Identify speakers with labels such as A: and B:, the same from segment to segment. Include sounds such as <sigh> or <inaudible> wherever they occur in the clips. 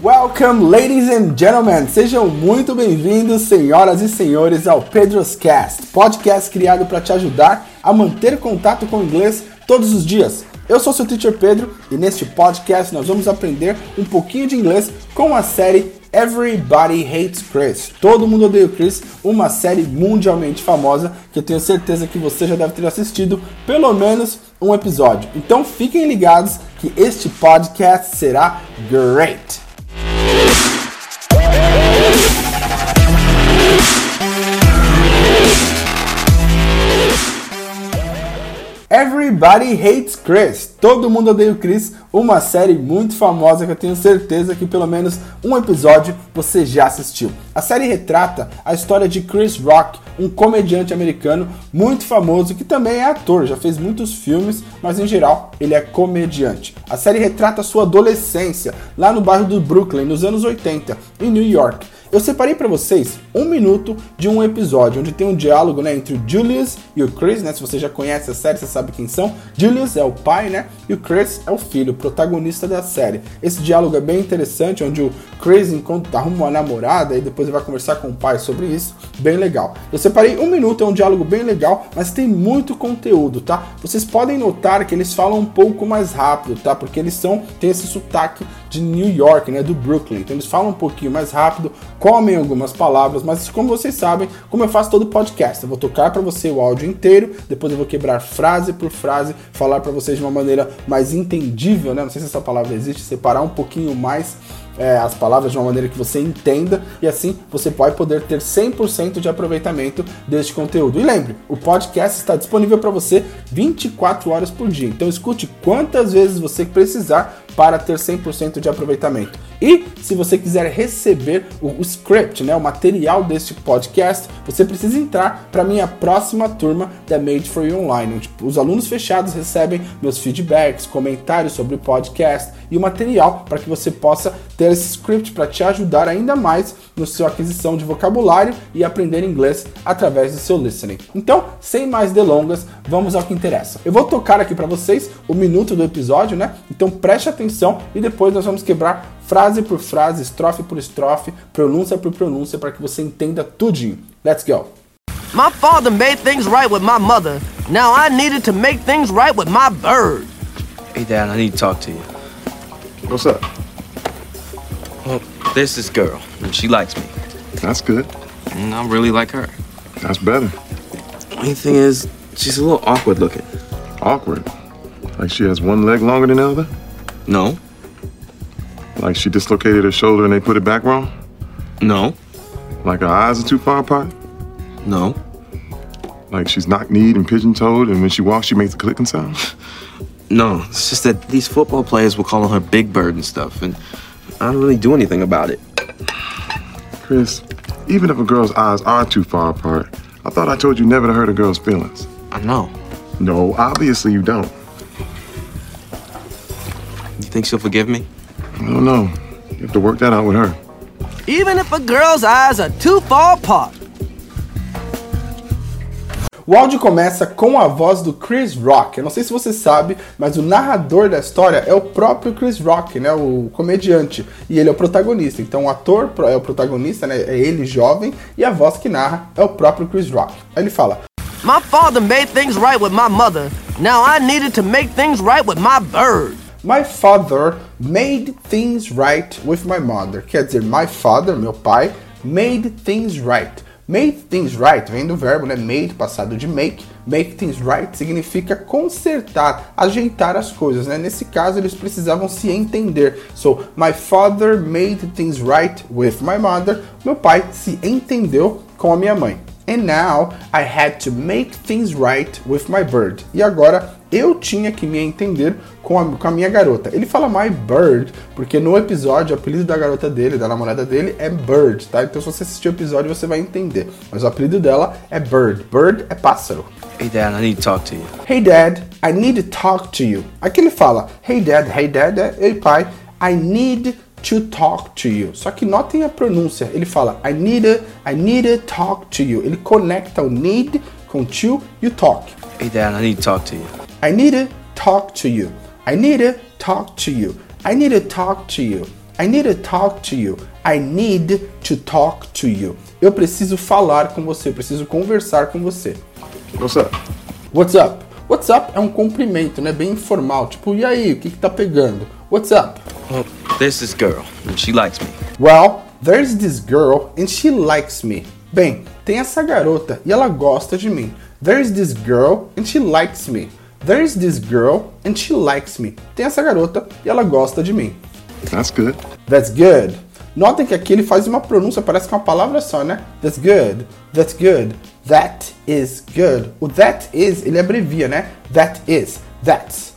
A: Welcome, ladies and gentlemen! Sejam muito bem-vindos, senhoras e senhores, ao Pedro's Cast, podcast criado para te ajudar a manter contato com o inglês todos os dias. Eu sou seu teacher Pedro e neste podcast nós vamos aprender um pouquinho de inglês com a série Everybody Hates Chris. Todo mundo odeia o Chris, uma série mundialmente famosa que eu tenho certeza que você já deve ter assistido pelo menos um episódio. Então fiquem ligados que este podcast será great. Everybody Hates Chris. Todo mundo odeia o Chris, uma série muito famosa que eu tenho certeza que pelo menos um episódio você já assistiu. A série retrata a história de Chris Rock, um comediante americano muito famoso que também é ator, já fez muitos filmes, mas em geral ele é comediante. A série retrata sua adolescência lá no bairro do Brooklyn, nos anos 80, em New York. Eu separei para vocês um minuto de um episódio onde tem um diálogo né, entre o Julius e o Chris, né? Se você já conhece a série, você sabe quem são. Julius é o pai, né? E o Chris é o filho, o protagonista da série. Esse diálogo é bem interessante, onde o Chris encontra, arruma uma namorada e depois ele vai conversar com o pai sobre isso. Bem legal. Eu separei um minuto, é um diálogo bem legal, mas tem muito conteúdo, tá? Vocês podem notar que eles falam um pouco mais rápido, tá? Porque eles são, tem esse sotaque de New York, né? Do Brooklyn. Então eles falam um pouquinho mais rápido comem algumas palavras, mas como vocês sabem, como eu faço todo podcast, eu vou tocar para você o áudio inteiro, depois eu vou quebrar frase por frase, falar para vocês de uma maneira mais entendível, né? Não sei se essa palavra existe, separar um pouquinho mais é, as palavras de uma maneira que você entenda e assim você pode poder ter 100% de aproveitamento deste conteúdo. E lembre, o podcast está disponível para você 24 horas por dia. Então escute quantas vezes você precisar para ter 100% de aproveitamento. E se você quiser receber o, o, script, né, o material deste podcast, você precisa entrar para minha próxima turma da Made for You Online, onde os alunos fechados recebem meus feedbacks, comentários sobre o podcast e o material para que você possa ter esse script para te ajudar ainda mais no seu aquisição de vocabulário e aprender inglês através do seu listening. Então, sem mais delongas, vamos ao que interessa. Eu vou tocar aqui para vocês o minuto do episódio, né? Então preste atenção e depois nós vamos quebrar frase por frase, estrofe por estrofe, pronúncia por pronúncia para que você entenda tudinho. Let's go.
B: My father made things right with my mother. Now I needed to make things right with my bird.
C: Hey, Dad, I need to talk to you.
D: What's up?
C: Well, there's this girl, and she likes me.
D: That's good.
C: And I really like her.
D: That's better.
C: Only thing is, she's a little awkward looking.
D: Awkward. Like she has one leg longer than the other?
C: No,
D: Like she dislocated her shoulder and they put it back wrong?
C: no,
D: Like her eyes are too far apart?
C: no.
D: Like she's knock-kneed and pigeon-toed and when she walks she makes a clicking sound? <laughs>
C: No, it's just that these football players were calling her Big Bird and stuff, and I don't really do anything about it.
D: Chris, even if a girl's eyes are too far apart, I thought I told you never to hurt a girl's feelings.
C: I know.
D: No, obviously you don't.
C: You think she'll forgive me?
D: I don't know. You have to work that out with her.
B: Even if a girl's eyes are too far apart.
A: O áudio começa com a voz do Chris Rock. Eu não sei se você sabe, mas o narrador da história é o próprio Chris Rock, né? O comediante. E ele é o protagonista. Então o ator é o protagonista, né? É ele jovem. E a voz que narra é o próprio Chris Rock. Aí ele fala:
B: My father made things right with my mother. Now I needed to make things right with my bird.
A: My father made things right with my mother. Quer dizer, my father, meu pai, made things right. Made things right vem do verbo, né? Made, passado de make. Make things right significa consertar, ajeitar as coisas, né? Nesse caso, eles precisavam se entender. So, my father made things right with my mother. Meu pai se entendeu com a minha mãe. And now I had to make things right with my bird. E agora eu tinha que me entender com a, com a minha garota. Ele fala my bird porque no episódio o apelido da garota dele, da namorada dele, é Bird, tá? Então se você assistir o episódio você vai entender. Mas o apelido dela é Bird. Bird é pássaro.
C: Hey, Dad, I need to talk to you.
A: Hey dad, I need to talk to you. Aqui ele fala Hey dad, hey dad, é ei pai, I need to talk to you. Só que notem a pronúncia. Ele fala I need a, I need to talk to you. Ele conecta o need com to e o talk.
C: Hey, Dad, I need to talk to you.
A: I need to talk to you. I need to talk to you. I need to talk to you. I need to talk to you. I need to talk to you. Eu preciso falar com você, eu preciso conversar com você.
D: What's up?
A: What's up? What's up é um cumprimento, né? Bem informal. Tipo, e aí, o que que tá pegando? What's up?
C: There's this girl, and she likes me.
A: Well, there's this girl and she likes me. Bem, tem essa garota e ela gosta de mim. There's this girl and she likes me. There's this girl and she likes me. Tem essa garota e ela gosta de mim.
D: That's good.
A: That's good. Notem que aqui ele faz uma pronúncia, parece que é uma palavra só, né? That's good. That's good. That is good. O that is, ele abrevia, né? That is. That's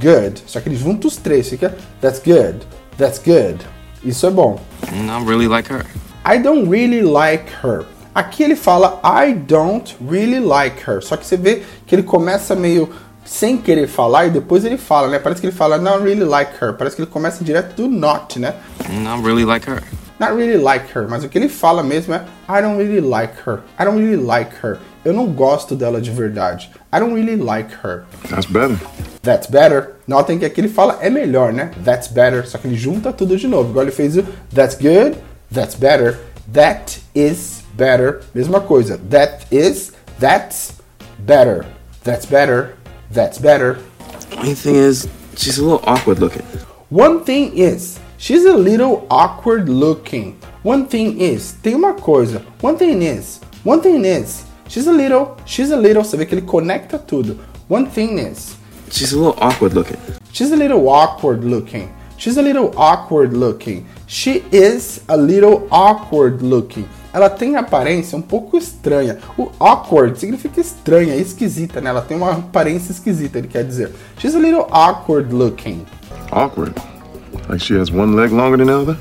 A: good. Só que ele junta os três, fica that's good. That's good. Isso é bom.
C: I really like her.
A: I don't really like her. Aqui ele fala I don't really like her. Só que você vê que ele começa meio sem querer falar e depois ele fala, né? Parece que ele fala not really like her. Parece que ele começa direto do not, né?
C: I really like her.
A: Not really like her, mas o que ele fala mesmo é I don't really like her. I don't really like her. Eu não gosto dela de verdade. I don't really like her.
D: That's better.
A: That's better. Notem que aqui ele fala é melhor, né? That's better. Só que ele junta tudo de novo. Igual ele fez o That's good, that's better, that is better. Mesma coisa. That is, that's better. That's better, that's better.
C: Only thing is, she's a little awkward looking.
A: One thing is, she's a little awkward looking. One thing is, tem uma coisa. One thing is, one thing is, she's a little, she's a little. Você vê que ele conecta tudo. One thing is,
C: She's a little awkward looking.
A: she's a little awkward looking. She's a little awkward looking. She is a little awkward looking. Ela tem aparência um pouco estranha. O awkward significa estranha, esquisita, né? Ela tem uma aparência esquisita, ele quer dizer. She's a little awkward looking.
D: Awkward. Like she has one leg longer than the other?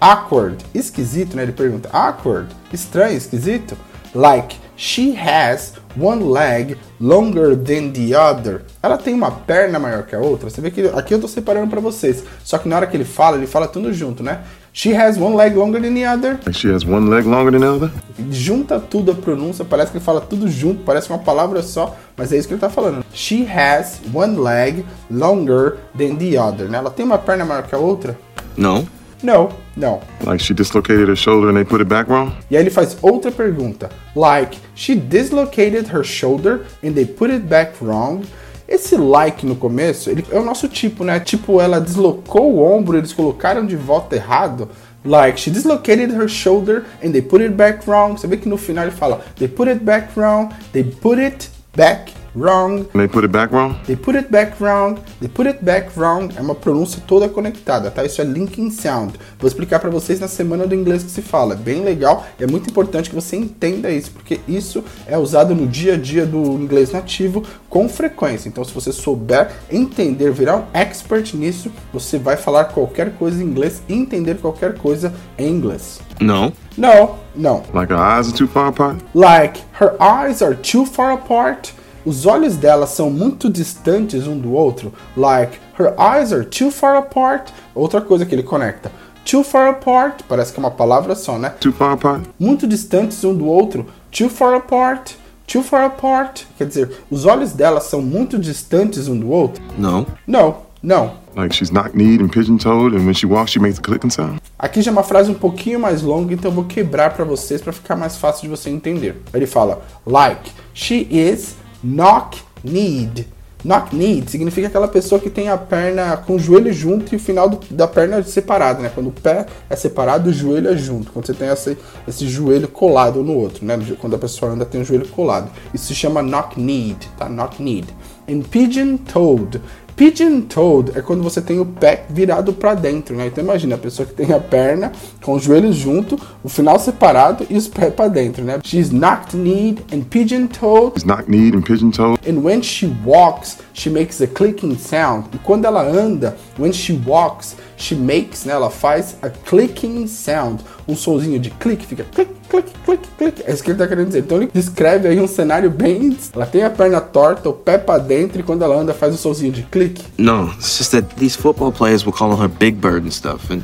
A: awkward, esquisito, né? Ele pergunta, awkward, estranho, esquisito? Like, she has one leg longer than the other. Ela tem uma perna maior que a outra. Você vê que aqui eu tô separando pra vocês. Só que na hora que ele fala, ele fala tudo junto, né? She has one leg longer than the other.
D: She has one leg longer than the other?
A: Junta tudo a pronúncia, parece que ele fala tudo junto, parece uma palavra só, mas é isso que ele tá falando. She has one leg longer than the other, né? Ela tem uma perna maior que a outra?
C: No.
A: Não, não.
D: Like she dislocated her shoulder and they put it back wrong?
A: E aí ele faz outra pergunta. Like, she dislocated her shoulder and they put it back wrong. Esse like no começo, ele é o nosso tipo, né? Tipo, ela deslocou o ombro, eles colocaram de volta errado. Like, she dislocated her shoulder and they put it back wrong. Você vê que no final ele fala, they put it back wrong, they put it back wrong.
D: They put it back wrong?
A: They put it back wrong, they put it back wrong. É uma pronúncia toda conectada, tá? Isso é linking sound. Vou explicar pra vocês na semana do inglês que se fala. É bem legal, é muito importante que você entenda isso, porque isso é usado no dia a dia do inglês nativo com frequência. Então, se você souber entender, virar um expert nisso, você vai falar qualquer coisa em inglês e entender qualquer coisa em inglês.
C: No.
A: Não, não.
D: Like her eyes are too far apart?
A: Like, her eyes are too far apart. Os olhos dela são muito distantes um do outro. Like, her eyes are too far apart. Outra coisa que ele conecta. Too far apart, parece que é uma palavra só, né?
D: Too far apart?
A: Muito distantes um do outro. Too far apart. Too far apart. Quer dizer, os olhos dela são muito distantes um do outro.
C: No.
A: Não, não.
D: Like she's knock-kneed and pigeon-toed and when she walks she makes a clicking sound?
A: Aqui já é uma frase um pouquinho mais longa, então eu vou quebrar para vocês para ficar mais fácil de você entender. Ele fala like she is knock-kneed. Knock-kneed significa aquela pessoa que tem a perna com o joelho junto e o final do- da perna separado, né? Quando o pé é separado, o joelho é junto. Quando você tem esse, esse joelho colado no outro, né? Quando a pessoa anda tem o joelho colado. Isso se chama knock-kneed, tá? Knock-kneed. And pigeon-toed. Pigeon-toed é quando você tem o pé virado para dentro, né? Então imagina a pessoa que tem a perna com os joelhos junto, o final separado e os pés para dentro, né? She's knock-kneed and pigeon-toed.
D: She's knock-kneed and pigeon-toed.
A: And when she walks, she makes a clicking sound. E quando ela anda, when she walks, she makes, né, ela faz a clicking sound. Um sonzinho de clique, fica clique, clique, clique, clique. É isso que ele tá querendo dizer. Então ele descreve aí um cenário bem. Ela tem a perna torta, o pé pra dentro, e quando ela anda, faz um sonzinho de clique.
C: No. It's just that these football players were calling her Big Bird and stuff, and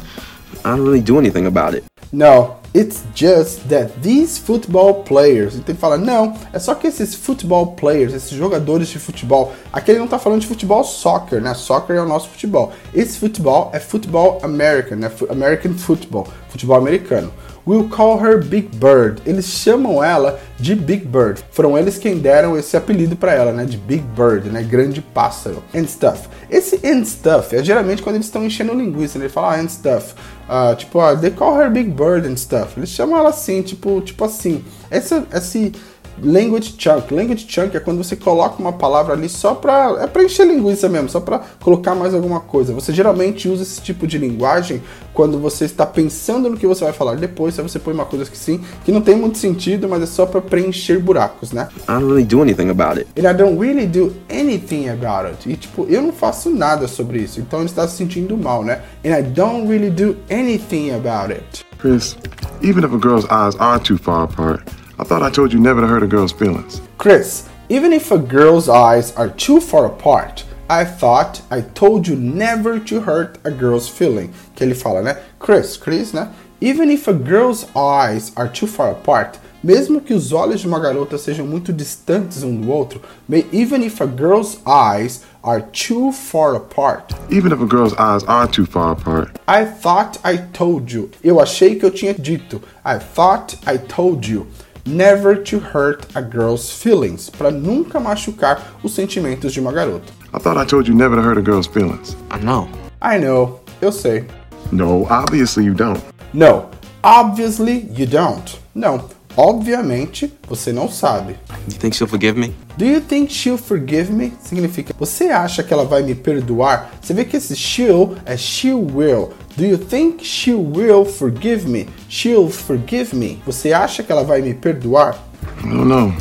C: I don't really do anything about it.
A: No, it's just that these football players. Então ele fala, não, é só que esses football players, esses jogadores de futebol, aqui ele não tá falando de futebol soccer, né? Soccer é o nosso futebol. Esse futebol é futebol American, né? American football, futebol americano. We'll call her Big Bird. Eles chamam ela de Big Bird. Foram eles quem deram esse apelido para ela, né? De Big Bird, né? Grande pássaro. And stuff. Esse and stuff é geralmente quando eles estão enchendo linguiça, né? Ele fala ah, and stuff. Uh, tipo, uh, they call her Big Bird and stuff. Eles chamam ela assim, tipo, tipo assim. Esse, esse language chunk. Language chunk é quando você coloca uma palavra ali só para é para encher linguiça mesmo, só para colocar mais alguma coisa. Você geralmente usa esse tipo de linguagem quando você está pensando no que você vai falar depois, aí você põe uma coisa que sim, que não tem muito sentido, mas é só para preencher buracos, né?
C: I don't really do anything about it.
A: And I don't really do anything about it. E tipo, eu não faço nada sobre isso. Então ele está se sentindo mal, né? And I don't really do anything about it.
D: Chris, even if a girl's eyes are too far apart, I thought I told you never to hurt a girl's feelings.
A: Chris, even if a girl's eyes are too far apart, I thought I told you never to hurt a girl's feeling. Que ele fala, né? Chris, Chris, né? Even if a girl's eyes are too far apart, mesmo que os olhos de uma garota sejam muito distantes um do outro, even if a girl's eyes are too far apart.
D: Even if a girl's eyes are too far apart.
A: I thought I told you. Eu achei que eu tinha dito. I thought I told you never to hurt a girl's feelings, para nunca machucar os sentimentos de uma garota.
D: I thought I told you never to hurt a girl's feelings.
C: I know.
A: I know, eu sei.
D: No, obviously you don't.
A: No, obviously you don't. Não, obviamente você não sabe.
C: You think she'll forgive me?
A: Do you think she'll forgive me? Significa, você acha que ela vai me perdoar? Você vê que esse she'll é she will. Do you think she will forgive me? She'll forgive me. Você acha que ela vai me perdoar?
D: I don't know.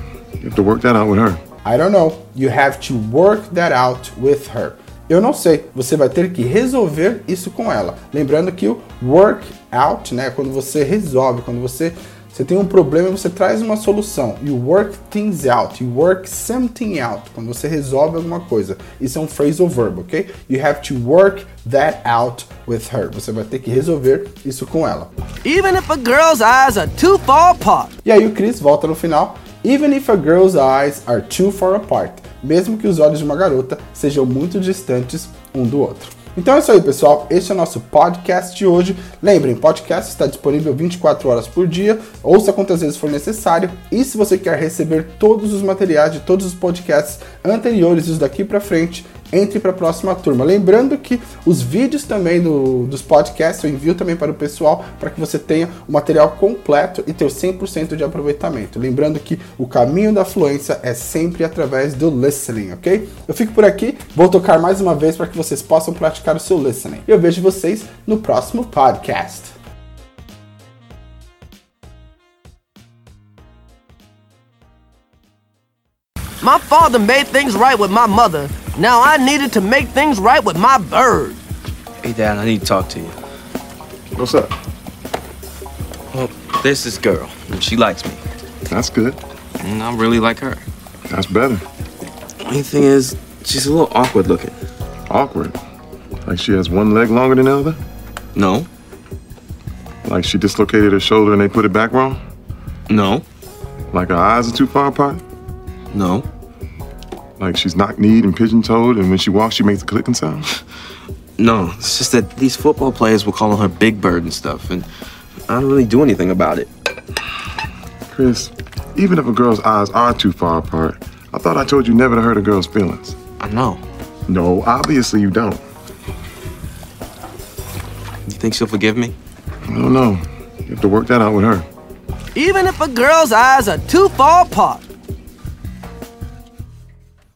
D: You have to work that out with her.
A: I don't know. You have to work that out with her. Eu não sei. Você vai ter que resolver isso com ela. Lembrando que o work out, né, quando você resolve, quando você você tem um problema e você traz uma solução. You work things out. You work something out. Quando você resolve alguma coisa. Isso é um phrasal verb, ok? You have to work that out with her. Você vai ter que resolver isso com ela.
B: Even if a girl's eyes are too far apart.
A: E aí o Chris volta no final. Even if a girl's eyes are too far apart. Mesmo que os olhos de uma garota sejam muito distantes um do outro. Então é isso aí, pessoal. Este é o nosso podcast de hoje. Lembrem, podcast está disponível 24 horas por dia. Ouça quantas vezes for necessário. E se você quer receber todos os materiais de todos os podcasts anteriores e os daqui para frente, entre para a próxima turma. Lembrando que os vídeos também do, dos podcasts eu envio também para o pessoal para que você tenha o material completo e ter 100% de aproveitamento. Lembrando que o caminho da fluência é sempre através do listening, ok? Eu fico por aqui, vou tocar mais uma vez para que vocês possam praticar o seu listening. Eu vejo vocês no próximo podcast.
B: My father made things right with my mother. Now I needed to make things right with my bird.
C: Hey, Dad, I need to talk to you.
D: What's up?
C: Well, there's this girl, and she likes me.
D: That's good.
C: And I really like her.
D: That's better.
C: Only thing is, she's a little awkward looking.
D: Awkward. Like she has one leg longer than the other?
C: No,
D: Like she dislocated her shoulder and they put it back wrong?
C: no,
D: Like her eyes are too far apart?
C: no.
D: Like she's knock-kneed and pigeon-toed and when she walks she makes a clicking sound?
C: No, it's just that these football players were calling her Big Bird and stuff, and I don't really do anything about it.
D: Chris, even if a girl's eyes are too far apart, I thought I told you never to hurt a girl's feelings.
C: I know.
D: No, obviously you don't.
C: You think she'll forgive me?
D: I don't know. You have to work that out with her.
B: Even if a girl's eyes are too far apart.